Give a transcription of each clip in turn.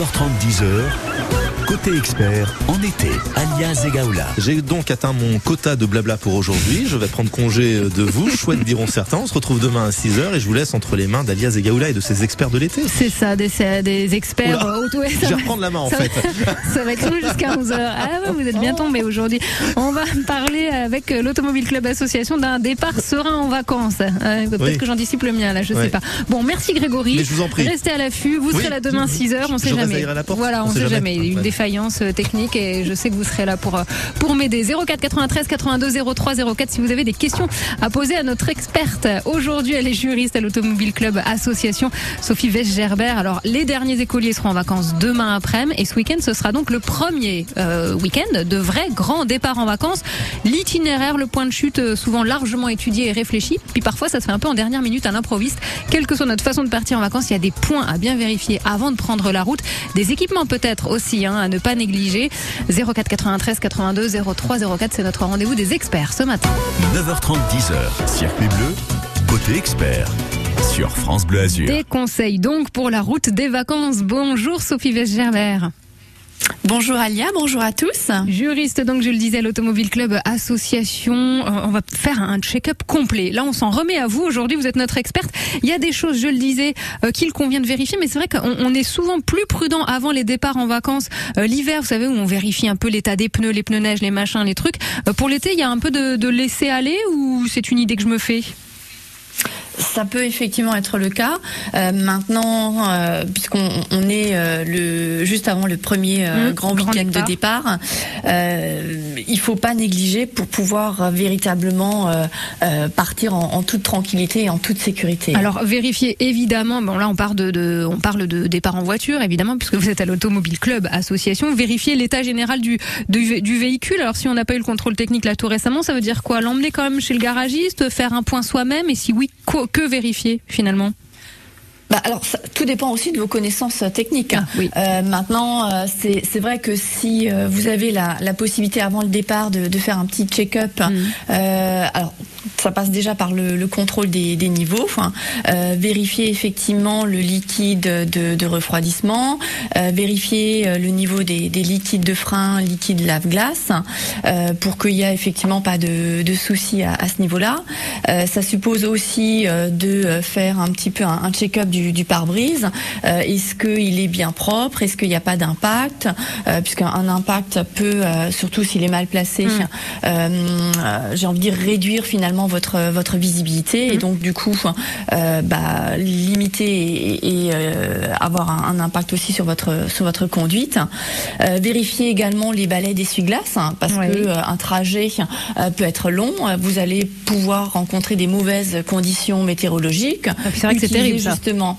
9h30, 10h. Côté expert, en été, alias Egaola. J'ai donc atteint mon quota de blabla pour aujourd'hui. Je vais prendre congé de vous. Chouette diront certains. On se retrouve demain à 6h et je vous laisse entre les mains d'alias Egaola et de ses experts de l'été. C'est ça, des, des experts auto Je vais reprendre la main en fait. ça va être jusqu'à 11h. Ah ouais, vous êtes bien tombé aujourd'hui. On va parler avec l'Automobile Club Association d'un départ serein en vacances. Euh, peut-être que j'anticipe le mien là, je sais pas. Bon, merci Grégory. Mais je vous en prie. Restez à l'affût. Vous serez là demain 6h. On sait jamais. Voilà, on, sait, jamais. Une euh, technique et je sais que vous serez là pour, euh, pour m'aider. 04 93 82 03 04 si vous avez des questions à poser à notre experte. Aujourd'hui, elle est juriste à l'Automobile Club Association, Sophie Wesch-Gerber. Alors, les derniers écoliers seront en vacances demain après-midi et ce week-end, ce sera donc le premier euh, week-end de vrais grands départs en vacances. L'itinéraire, le point de chute, souvent largement étudié et réfléchi. Puis parfois, ça se fait un peu en dernière minute à l'improviste. Quelle que soit notre façon de partir en vacances, il y a des points à bien vérifier avant de prendre la route. Des équipements peut-être aussi hein, ne pas négliger. 04 93 82 03 04, c'est notre rendez-vous des experts ce matin. 9h30, 10h, circuit bleu, côté expert sur France Bleu Azur. Des conseils donc pour la route des vacances. Bonjour Sophie Vesgerber. Bonjour Alia, bonjour à tous. Juriste, donc je le disais, l'Automobile Club Association, euh, on va faire un check-up complet. Là, on s'en remet à vous. Aujourd'hui, vous êtes notre experte. Il y a des choses, je le disais, euh, qu'il convient de vérifier, mais c'est vrai qu'on est souvent plus prudent avant les départs en vacances. Euh, l'hiver, vous savez, où on vérifie un peu l'état des pneus, les pneus neige, les machins, les trucs. pour l'été, il y a un peu de, de laisser aller ou c'est une idée que je me fais? Ça peut effectivement être le cas. Euh, maintenant, euh, puisqu'on on est euh, le juste avant le premier mmh, grand, week-end de départ, il faut pas négliger pour pouvoir véritablement partir en, toute tranquillité et en toute sécurité. Alors vérifier évidemment. Bon là, on parle de, on parle de départ en voiture évidemment puisque vous êtes à l'automobile club association. Vérifier l'état général du, du, du véhicule. Alors si on n'a pas eu le contrôle technique là tout récemment, ça veut dire quoi? L'emmener quand même chez le garagiste, faire un point soi-même et si oui, quoi que vérifier finalement bah alors, tout dépend aussi de vos connaissances euh, techniques. Ah, oui. euh, maintenant, euh, c'est vrai que si euh, vous avez la, la, possibilité avant le départ de, de faire un petit check-up, mm. alors ça passe déjà par le, le contrôle des, des niveaux, enfin, vérifier effectivement le liquide de, de refroidissement, vérifier le niveau des, des, liquides de frein, liquide lave-glace, pour qu'il y ait effectivement pas de, de soucis à, à ce niveau-là. ça suppose aussi de faire un petit peu un, un check-up du du, pare-brise. Euh, est-ce qu'il est bien propre? Est-ce qu'il n'y a pas d'impact? Euh, Puisqu'un impact peut, euh, surtout s'il est mal placé, mm. j'ai envie de dire réduire finalement votre votre visibilité et mm. donc du coup bah, limiter et, avoir un, impact aussi sur votre sur votre conduite. vérifier également les balais d'essuie-glace hein, parce que un trajet peut être long. Vous allez pouvoir rencontrer des mauvaises conditions météorologiques. Ah, c'est vrai que c'est terrible justement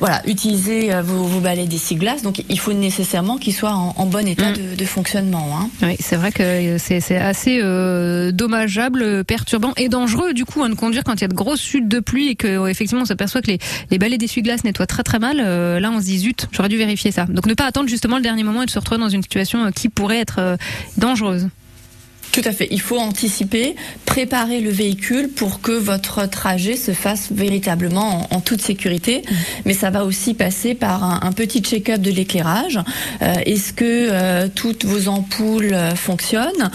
voilà, utiliser euh, vos, vos balais d'essuie-glace. Donc, il faut nécessairement qu'ils soient en, bon état mm. de, fonctionnement. Hein. Oui, c'est vrai que c'est assez euh, dommageable, perturbant et dangereux du coup hein, de conduire quand il y a de grosses chutes de pluie et que effectivement on s'aperçoit que les, balais d'essuie-glace nettoient très très mal. Euh, là, on se dit zut, j'aurais dû vérifier ça. Donc, ne pas attendre justement le dernier moment et de se retrouver dans une situation qui pourrait être dangereuse. Tout à fait. Il faut anticiper, préparer le véhicule pour que votre trajet se fasse véritablement en, toute sécurité. Mmh. Mais ça va aussi passer par un, petit check-up de l'éclairage. Euh, est-ce que euh, toutes vos ampoules euh, fonctionnent?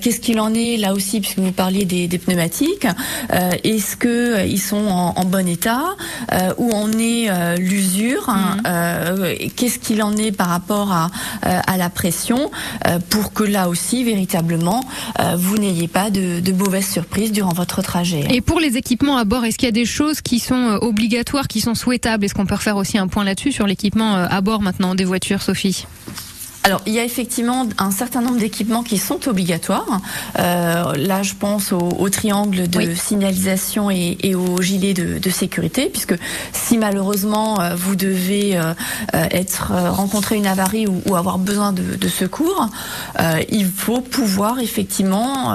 Qu'est-ce qu'il en est là aussi, puisque vous parliez des, pneumatiques? Est-ce que ils sont en, bon état? Où en est l'usure mmh. Qu'est-ce qu'il en est par rapport à, à la pression Pour que là aussi, véritablement, vous n'ayez pas de, de mauvaises surprises durant votre trajet. Et pour les équipements à bord, est-ce qu'il y a des choses qui sont euh, obligatoires, qui sont souhaitables? Est-ce qu'on peut refaire aussi un point là-dessus sur l'équipement euh, à bord maintenant des voitures, Sophie? Alors, il y a effectivement un certain nombre d'équipements qui sont obligatoires. Euh, là, je pense au, au triangle de signalisation et, et, au gilet de, de, sécurité, puisque si malheureusement euh, vous devez euh, euh, être rencontrer une avarie ou, ou avoir besoin de, de secours, euh, il faut pouvoir effectivement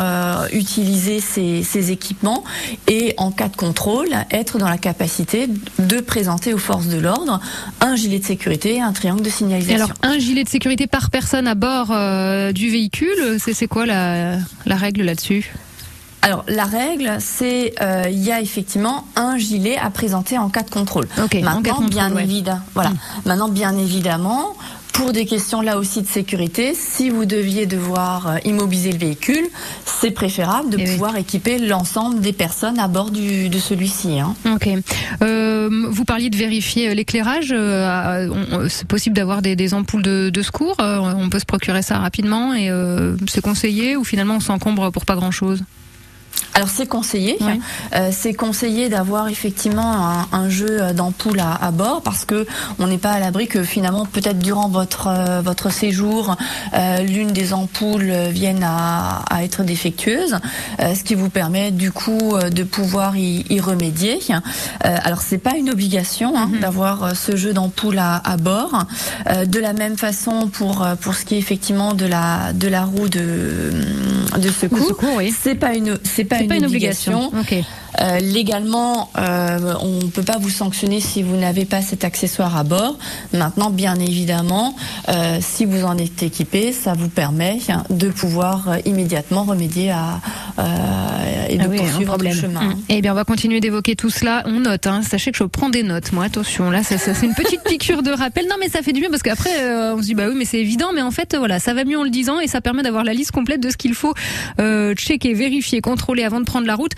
utiliser ces, ces, équipements et, en cas de contrôle, être dans la capacité de présenter aux forces de l'ordre un gilet de sécurité et un triangle de signalisation. alors, un gilet de sécurité par personne à bord euh, du véhicule. C'est quoi la, la règle là-dessus? Alors la règle, c'est euh, il y a effectivement un gilet à présenter en cas de contrôle. Okay, Maintenant, en cas de bien évidemment, voilà. Mm. Maintenant, bien évidemment, pour des questions là aussi de sécurité, si vous deviez devoir immobiliser le véhicule, c'est préférable de eh pouvoir équiper l'ensemble des personnes à bord du, de celui-ci. Hein. Ok. vous parliez de vérifier l'éclairage. c'est possible d'avoir des, des, ampoules de, de secours. on peut se procurer ça rapidement et c'est conseillé ou finalement on s'encombre pour pas grand-chose? Alors c'est conseillé, euh, c'est conseillé d'avoir effectivement un, jeu d'ampoule à, bord parce que on n'est pas à l'abri que finalement peut-être durant votre euh, votre séjour euh, l'une des ampoules vienne à, être défectueuse, ce qui vous permet du coup de pouvoir y, remédier. alors c'est pas une obligation hein, mhm. d'avoir ce jeu d'ampoule à, bord. de la même façon pour pour ce qui est effectivement de la de la roue de de secours, c'est pas une c'est pas, une, obligation. Euh, légalement, euh, on ne peut pas vous sanctionner si vous n'avez pas cet accessoire à bord. Maintenant, bien évidemment, euh, si vous en êtes équipé, ça vous permet de pouvoir immédiatement remédier à et de ah poursuivre le chemin. Mmh. Eh bien, on va continuer d'évoquer tout cela. On note. Hein. Sachez que je prends des notes. Moi, attention. Là, ça, ça c'est une petite piqûre de rappel. Non, mais ça fait du bien parce qu'après, on se dit bah oui, mais c'est évident. Mais en fait, voilà, ça va mieux en le disant et ça permet d'avoir la liste complète de ce qu'il faut checker, vérifier, contrôler avant de prendre la route,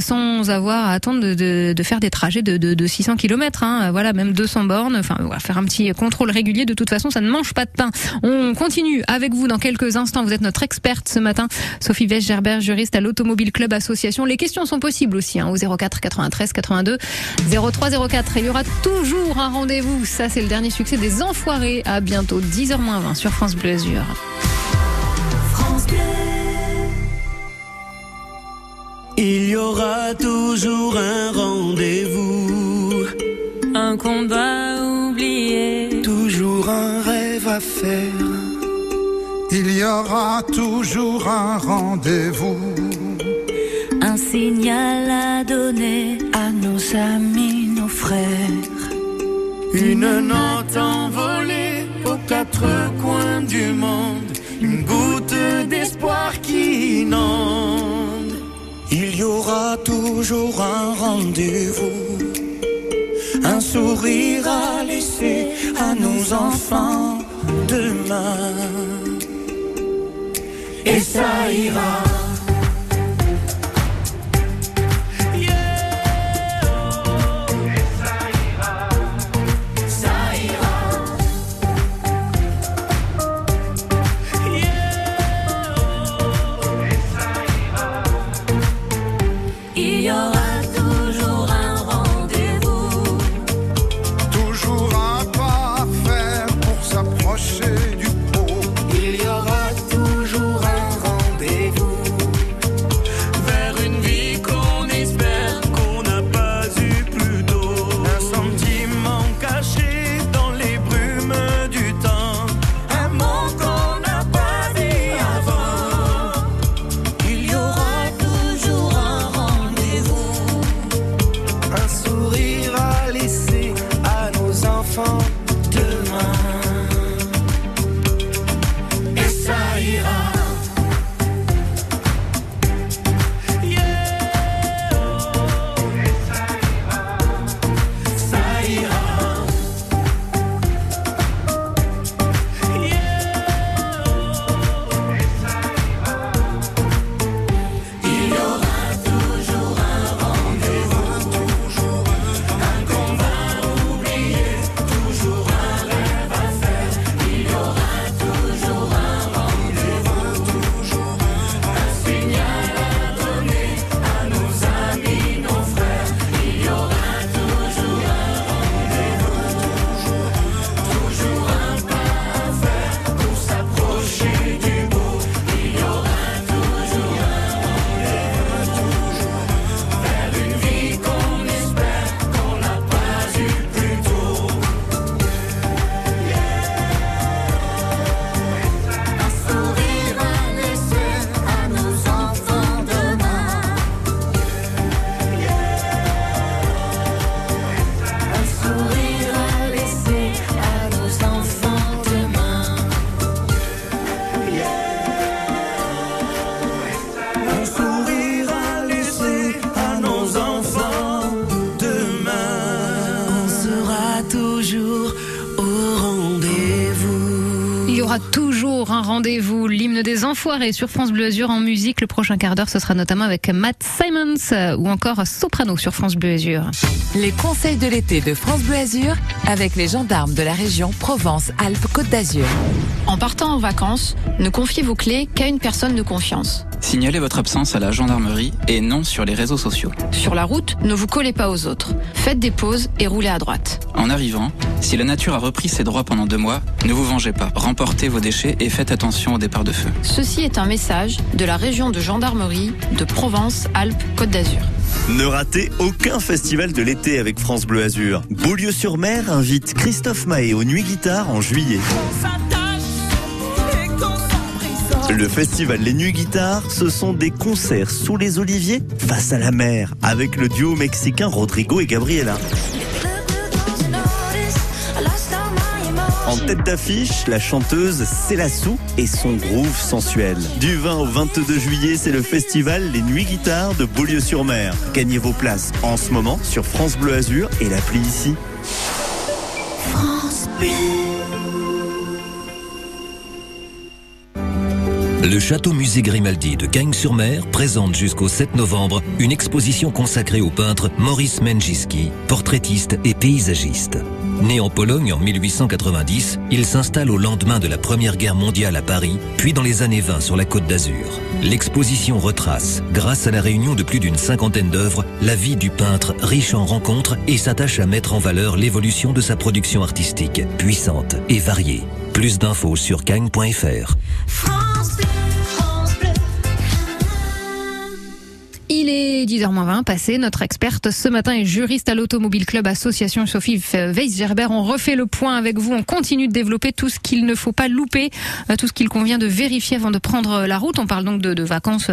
sans avoir à attendre de, faire des trajets de, de, 600 km. Hein. Voilà, même 200 bornes. Enfin, faire un petit contrôle régulier. De toute façon, ça ne mange pas de pain. On continue avec vous dans quelques instants. Vous êtes notre experte ce matin, Sophie West-Gerbert, juriste à l'Automobile Club Association. Les questions sont possibles aussi hein, au 04 93 82 03 04. Il y aura toujours un rendez-vous. Ça, c'est le dernier succès des Enfoirés. À bientôt 10h20 sur France Bleu Azur. France. Il y aura toujours un rendez-vous, un combat oublié, toujours un rêve à faire. Il y aura toujours un rendez-vous, un signal à donner à nos amis, nos frères. Une note envolée aux quatre coins du monde, une goutte d'espoir qui inonde y aura toujours un rendez-vous, un sourire à laisser à nos enfants demain. Et ça ira. Enfoirés sur France Bleu Azur en musique. Le prochain quart d'heure, ce sera notamment avec Matt Simons euh, ou encore Soprano sur France Bleu Azur. Les conseils de l'été de France Bleu Azur avec les gendarmes de la région Provence-Alpes-Côte d'Azur. En partant en vacances, ne confiez vos clés qu'à une personne de confiance. Signalez votre absence à la gendarmerie et non sur les réseaux sociaux. Sur la route, ne vous collez pas aux autres. Faites des pauses et roulez à droite. En arrivant, si la nature a repris ses droits pendant deux mois, ne vous vengez pas. Remportez vos déchets et faites attention au départ de feu. Ceci est un message de la région de gendarmerie de Provence-Alpes-Côte d'Azur. Ne ratez aucun festival de l'été avec France Bleu Azur. Beaulieu-sur-Mer invite Christophe Mahé aux Nuits Guitare en juillet. Le festival Les Nuits Guitare, ce sont des concerts sous les oliviers face à la mer avec le duo mexicain Rodrigo et Gabriela. En tête d'affiche, la chanteuse Célassou et son groove sensuel. Du 20 au 22 juillet, c'est le festival Les Nuits Guitare de Beaulieu-sur-Mer. Gagnez vos places en ce moment sur France Bleu Azur et l'appli ici. France Bleu. Le Château Musée Grimaldi de Cagnes-sur-Mer présente jusqu'au 7 novembre une exposition consacrée au peintre Maurice Menjiski, portraitiste et paysagiste. Né en Pologne en 1890, il s'installe au lendemain de la Première Guerre mondiale à Paris, puis dans les années 20 sur la Côte d'Azur. L'exposition retrace, grâce à la réunion de plus d'une cinquantaine d'œuvres, la vie du peintre riche en rencontres et s'attache à mettre en valeur l'évolution de sa production artistique, puissante et variée. Plus d'infos sur cagne.fr. 10h20 passé. Notre experte ce matin est juriste à l'Automobile Club Association Sophie Weiss-Gerber. On refait le point avec vous. On continue de développer tout ce qu'il ne faut pas louper, euh, tout ce qu'il convient de vérifier avant de prendre la route. On parle donc de, vacances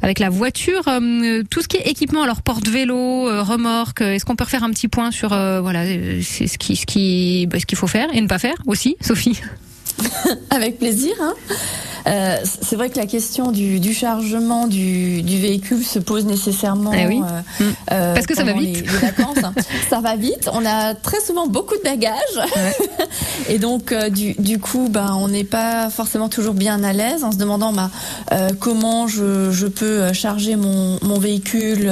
avec la voiture. Euh, tout ce qui est équipement, alors porte-vélo, euh, remorque. Est-ce qu'on peut refaire un petit point sur voilà, c'est ce ce qui, bah, ce qu'il faut faire et ne pas faire aussi, Sophie? Avec plaisir. Hein euh, c'est vrai que la question du, chargement du, véhicule se pose nécessairement. Eh oui. Euh, mm. euh, Parce que ça va vite. Les, vacances. ça va vite. On a très souvent beaucoup de bagages. Et donc, du, coup, ben, on n'est pas forcément toujours bien à l'aise en se demandant bah, comment je, peux charger mon, véhicule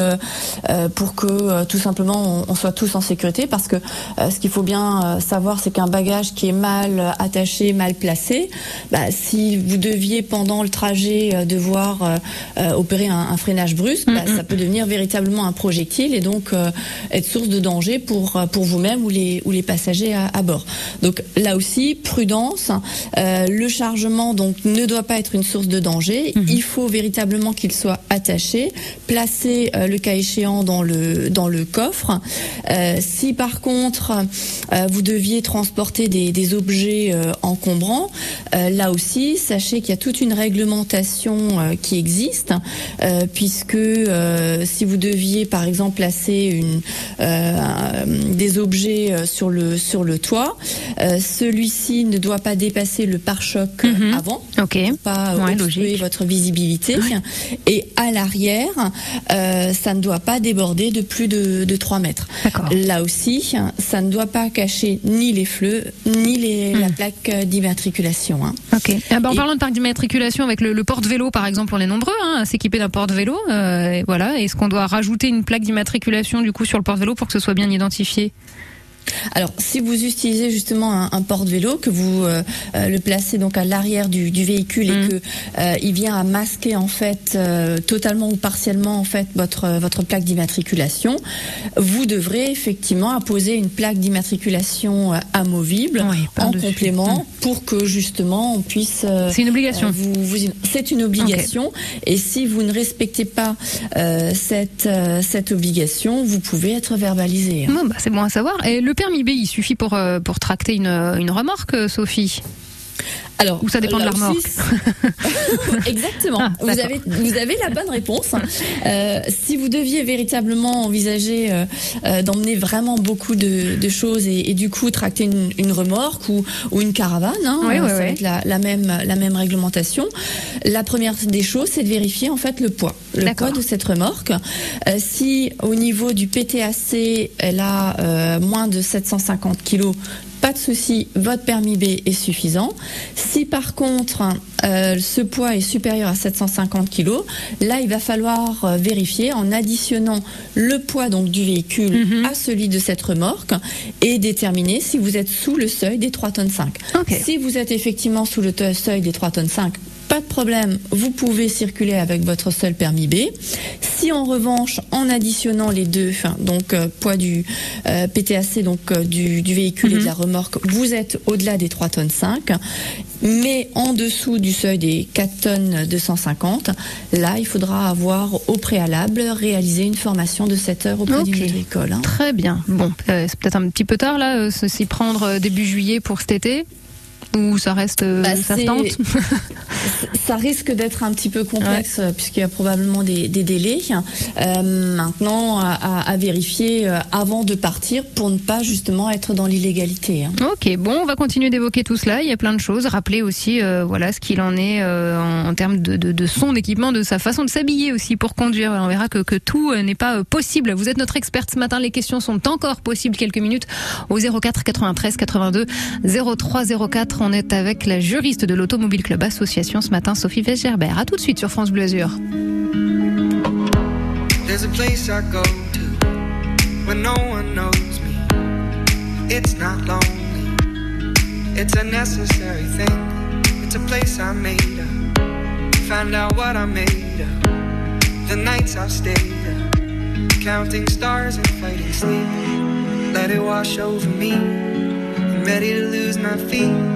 pour que tout simplement on, soit tous en sécurité. Parce que ce qu'il faut bien savoir, c'est qu'un bagage qui est mal attaché, mal placé, bah, si vous deviez pendant le trajet euh, devoir euh, euh, opérer un, freinage brusque, bah, ça peut devenir véritablement un projectile et donc être source de danger pour pour vous-même ou les ou les passagers à, bord. Donc là aussi, prudence. le chargement donc ne doit pas être une source de danger. Mhm. Il faut véritablement qu'il soit attaché, placé le cas échéant dans le dans le coffre. si par contre vous deviez transporter des, des objets encombrants, là aussi, sachez qu'il y a toute une réglementation euh, qui existe, euh, puisque euh, si vous deviez par exemple placer une, des objets sur le sur le toit, celui-ci ne doit pas dépasser le pare-choc mhm. avant, ok, pas obstruer votre visibilité, et à l'arrière, ça ne doit pas déborder de plus de, de 3 mètres. Là aussi, ça ne doit pas cacher ni les fleux ni les, la plaque d'immatriculation. Hein. Ok. Ah bah, en parlant de plaque d'immatriculation avec le, porte-vélo, par exemple, on est nombreux hein, à s'équiper d'un porte-vélo. Euh, voilà. Est-ce qu'on doit rajouter une plaque d'immatriculation du coup sur le porte-vélo pour que ce soit bien identifié? Alors, si vous utilisez justement un, porte-vélo, que vous euh, euh, le placez donc à l'arrière du, véhicule et mm. que euh, il vient à masquer en fait totalement ou partiellement en fait votre votre plaque d'immatriculation, vous devrez effectivement apposer une plaque d'immatriculation amovible en complément mm. pour que justement on puisse. C'est une obligation. vous, c'est une obligation et si vous ne respectez pas cette cette obligation, vous pouvez être verbalisé. Bon, bah, c'est bon à savoir. Et le permis B, il suffit pour, euh, pour tracter une, une remorque, Sophie alors, Ou ça dépend de la remorque. Exactement. Ah, vous avez vous avez la bonne réponse. Euh, si vous deviez véritablement envisager euh, euh, d'emmener vraiment beaucoup de, de choses et, et, du coup tracter une, une remorque ou, ou une caravane, hein, oui, oui, ça va être la, la, même la même réglementation. La première des choses, c'est de vérifier en fait le poids, le poids de cette remorque. Si au niveau du PTAC, elle a moins de 750 kilos, pas de souci, votre permis B est suffisant. Si par contre euh, ce poids est supérieur à 750 kg, là il va falloir euh, vérifier en additionnant le poids donc du véhicule mhm. à celui de cette remorque et déterminer si vous êtes sous le seuil des 3 tonnes 5. Si vous êtes effectivement sous le seuil des 3 tonnes 5, pas de problème, vous pouvez circuler avec votre seul permis B. Si en revanche, en additionnant les deux, donc euh, poids du euh, PTAC, donc euh, du, véhicule et de la mhm. remorque, vous êtes au-delà des 3 tonnes 5, mais en dessous du seuil des 4 tonnes 250, là, il faudra avoir au préalable réalisé une formation de 7 heures auprès d'une école. Hein. Très bien. Bon, c'est peut-être un petit peu tard là, s'y prendre début juillet pour cet été ou ça reste euh, bah, ça tente Ça risque d'être un petit peu complexe euh, puisqu'il y a probablement des, délais. Euh, maintenant, à, vérifier avant de partir pour ne pas justement être dans l'illégalité. Hein. Ok, bon, on va continuer d'évoquer tout cela. Il y a plein de choses. Rappelez aussi, voilà, ce qu'il en est en, termes de, son équipement, de sa façon de s'habiller aussi pour conduire. On verra que, que tout n'est pas possible. Vous êtes notre experte ce matin. Les questions sont encore possibles. Quelques minutes au 04 93 82 03 04. On est avec la juriste de l'Automobile Club Association ce matin, Sophie Wegerbert. A tout de suite sur France Bleu. There's a place I go to when no one knows me. It's not lonely. It's a necessary thing. It's a place I made up. Find out what I made of. The nights I've stayed up. Counting stars and fighting sleep. Let it wash over me. I'm ready to lose my feet.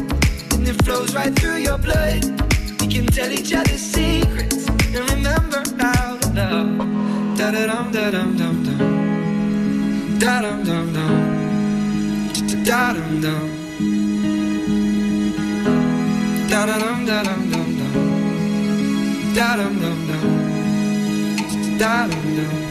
and it flows right through your blood. We can tell each other secrets and remember how to love. Da da dum da dum dum dum. Da dum dum dum. Da dum dum. Da da dum da dum dum dum. Da dum dum dum. Da dum dum.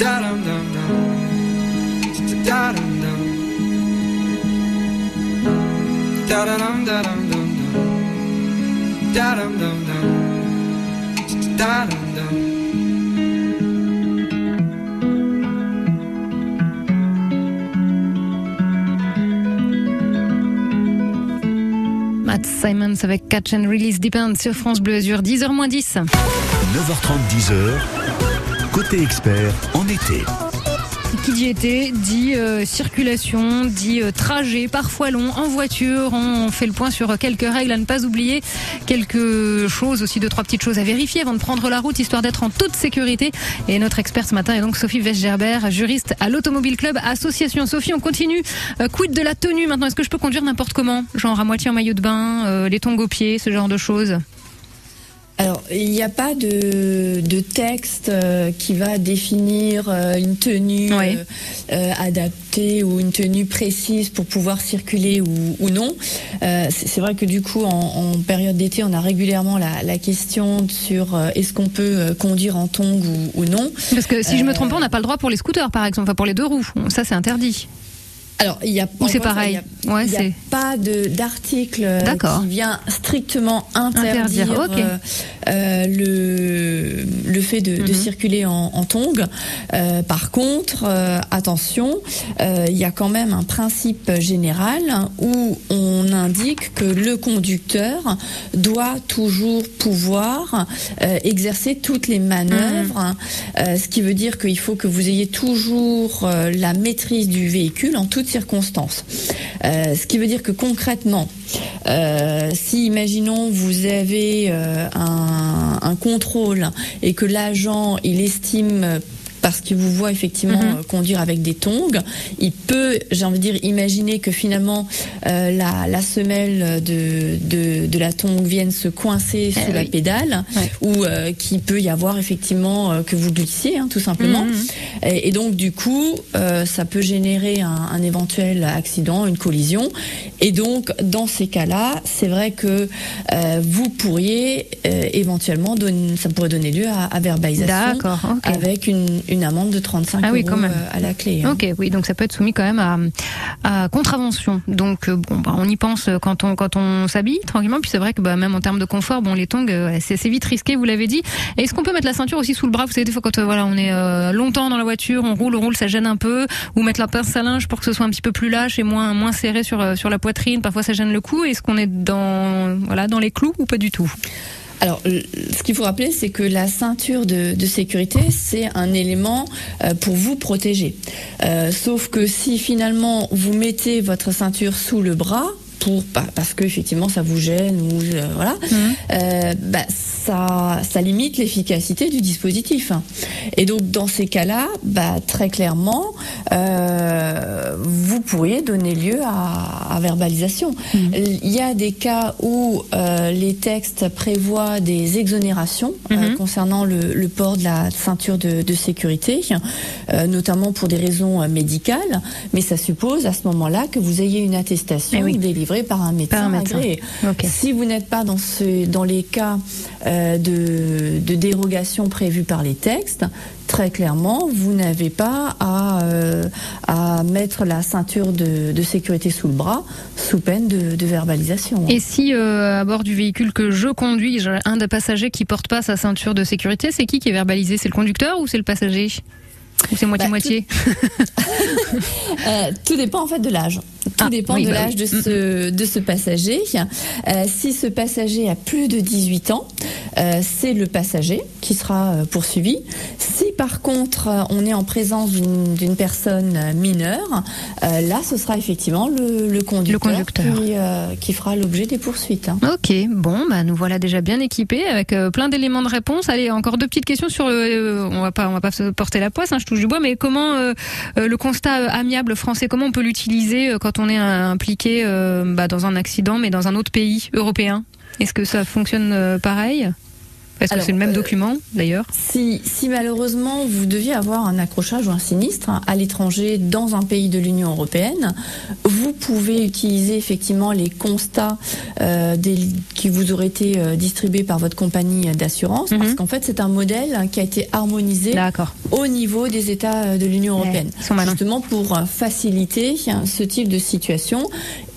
dum. Simons avec Catch and Release Depend sur France Bleu Azur, 10h 10. 9h30, 10h, expert en été. Qui dit été dit euh, circulation, dit euh, trajet, parfois long, en voiture. On fait le point sur quelques règles à ne pas oublier, quelques choses aussi, deux, trois petites choses à vérifier avant de prendre la route, histoire d'être en toute sécurité. Et notre experte ce matin est donc Sophie Weisgerber, juriste à l'Automobile Club Association. Sophie, on continue. Euh, quid de la tenue maintenant? Est-ce que je peux conduire n'importe comment? Genre à moitié en maillot de bain, les tongs aux pieds, ce genre de choses? Alors, il n'y a pas de, de texte euh, qui va définir euh, une tenue euh, adaptée ou une tenue précise pour pouvoir circuler ou, ou non. c'est vrai que du coup, en, en période d'été, on a régulièrement la, la question sur est-ce qu'on peut conduire en tongs ou, ou, non. Parce que si je me trompe pas, on n'a pas le droit pour les scooters, par exemple, enfin pour les deux roues. Ça, c'est interdit. Alors, il y a Ou c'est pareil. Il n'y a, pas d'article qui vient strictement interdire, euh, euh, le, le fait de, de mhm. circuler en, en tongs. Euh, par contre, euh, attention, euh, il y a quand même un principe général où on indique que le conducteur doit toujours pouvoir exercer toutes les manœuvres, mhm. ce qui veut dire qu'il faut que vous ayez toujours la maîtrise du véhicule en toutes circonstances. Euh, ce qui veut dire que concrètement, euh, si imaginons vous avez euh, un, un, contrôle et que l'agent il estime parce qu'il vous voit effectivement mhm. euh, conduire avec des tongs. Il peut, j'ai envie de dire, imaginer que finalement euh, la, la, semelle de, de, de, la tongue vienne se coincer eh sous la pédale, ou euh, qu'il peut y avoir effectivement euh, que vous glissiez, hein, tout simplement. Mhm. et, et, donc du coup, ça peut générer un, un, éventuel accident, une collision. Et donc dans ces cas-là, c'est vrai que vous pourriez éventuellement donner, ça pourrait donner lieu à, à verbalisation avec une, une amende de 35 ah oui, euros euh, à la clé. Hein. Ok, oui, donc ça peut être soumis quand même à, à contravention. Donc euh, bon, bah, on y pense quand on quand on s'habille tranquillement. Puis c'est vrai que bah, même en termes de confort, bon, les tongs, euh, c'est assez vite risqué, vous l'avez dit. Est-ce qu'on peut mettre la ceinture aussi sous le bras? Vous savez des fois quand voilà, on est longtemps dans la voiture, on roule, on roule, ça gêne un peu. Ou mettre la pince à linge pour que ce soit un petit peu plus lâche et moins moins serré sur sur la poitrine. Parfois ça gêne le cou. Est-ce qu'on est dans voilà dans les clous ou pas du tout? Alors, ce qu'il faut rappeler, c'est que la ceinture de, sécurité, c'est un élément euh, pour vous protéger. Euh, sauf que si finalement vous mettez votre ceinture sous le bras, pour parce que effectivement ça vous gêne ou euh, voilà, mmh. euh, bah, ça, ça limite l'efficacité du dispositif. Et donc dans ces cas-là, bah, très clairement, euh, vous pourriez donner lieu à, à verbalisation. Mmh. Il y a des cas où euh, les textes prévoient des exonérations mmh. euh, concernant le, le, port de la ceinture de, de sécurité, euh, notamment pour des raisons médicales, mais ça suppose à ce moment-là que vous ayez une attestation eh oui. délivrée par un médecin, par un médecin. agréé. Okay. Si vous n'êtes pas dans, ce, dans les cas euh, de, de dérogation prévus par les textes, très clairement, vous n'avez pas à, euh, à, mettre la ceinture de, de, sécurité sous le bras sous peine de, de verbalisation. Et si euh, à bord du véhicule que je conduis, j'ai un des passagers qui porte pas sa ceinture de sécurité, c'est qui qui est verbalisé? C'est le conducteur ou c'est le passager? Ou c'est moitié-moitié? Bah, tout... euh, tout dépend en fait de l'âge. Tout ah, dépend oui, de bah l'âge oui. de, ce, de ce passager. Euh, si ce passager a plus de 18 ans, euh, c'est le passager qui sera euh, poursuivi. Si par contre on est en présence d'une personne mineure, euh, là ce sera effectivement le, le conducteur, le conducteur. Qui, qui, fera l'objet des poursuites. Hein. Ok, bon, bah, nous voilà déjà bien équipés avec plein d'éléments de réponse. Allez, encore deux petites questions sur. on va pas, on va pas se porter la poisse. Hein, je touche du bois, mais comment le constat amiable français, comment on peut l'utiliser quand on est impliqué bah, dans un accident, mais dans un autre pays européen. Est-ce que ça fonctionne pareil? Est-ce que c'est le même euh, document d'ailleurs si, si malheureusement vous deviez avoir un accrochage ou un sinistre à l'étranger dans un pays de l'Union européenne, vous pouvez utiliser effectivement les constats euh, des, qui vous auraient été euh, distribués par votre compagnie d'assurance, mm -hmm. parce qu'en fait c'est un modèle qui a été harmonisé au niveau des États de l'Union européenne, ouais, justement pour faciliter ce type de situation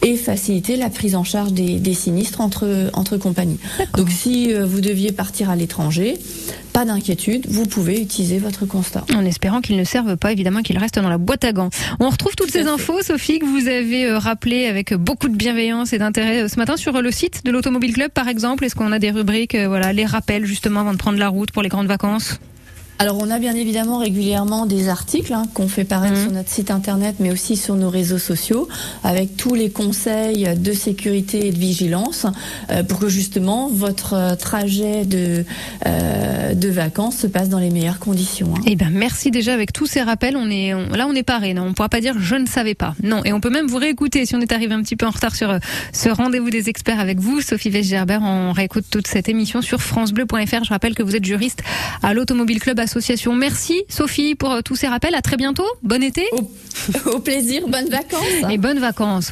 et faciliter la prise en charge des, des sinistres entre, entre compagnies. Donc si euh, vous deviez partir à l'étranger, pas d'inquiétude, vous pouvez utiliser votre constat. En espérant qu'il ne serve pas, évidemment, qu'il reste dans la boîte à gants. On retrouve toutes Tout ces infos, Sophie, que vous avez euh, rappelées avec beaucoup de bienveillance et d'intérêt euh, ce matin sur le site de l'Automobile Club, par exemple. Est-ce qu'on a des rubriques, voilà, les rappels justement avant de prendre la route pour les grandes vacances? Alors on a bien évidemment régulièrement des articles hein, qu'on fait paraître mmh. sur notre site internet, mais aussi sur nos réseaux sociaux, avec tous les conseils de sécurité et de vigilance, euh, pour que justement votre euh, trajet de, euh, de vacances se passe dans les meilleures conditions. Hein. Eh ben merci déjà avec tous ces rappels. On est là, on est paré. Non, on pourra pas dire je ne savais pas. Non, et on peut même vous réécouter si on est arrivé un petit peu en retard sur ce rendez-vous des experts avec vous, Sophie Weisgerber. On réécoute toute cette émission sur francebleu.fr. Je rappelle que vous êtes juriste à l'Automobile Club Association. Merci Sophie pour tous ces rappels. À très bientôt. Bon été. Au, au plaisir. Bonnes vacances. Et bonnes vacances.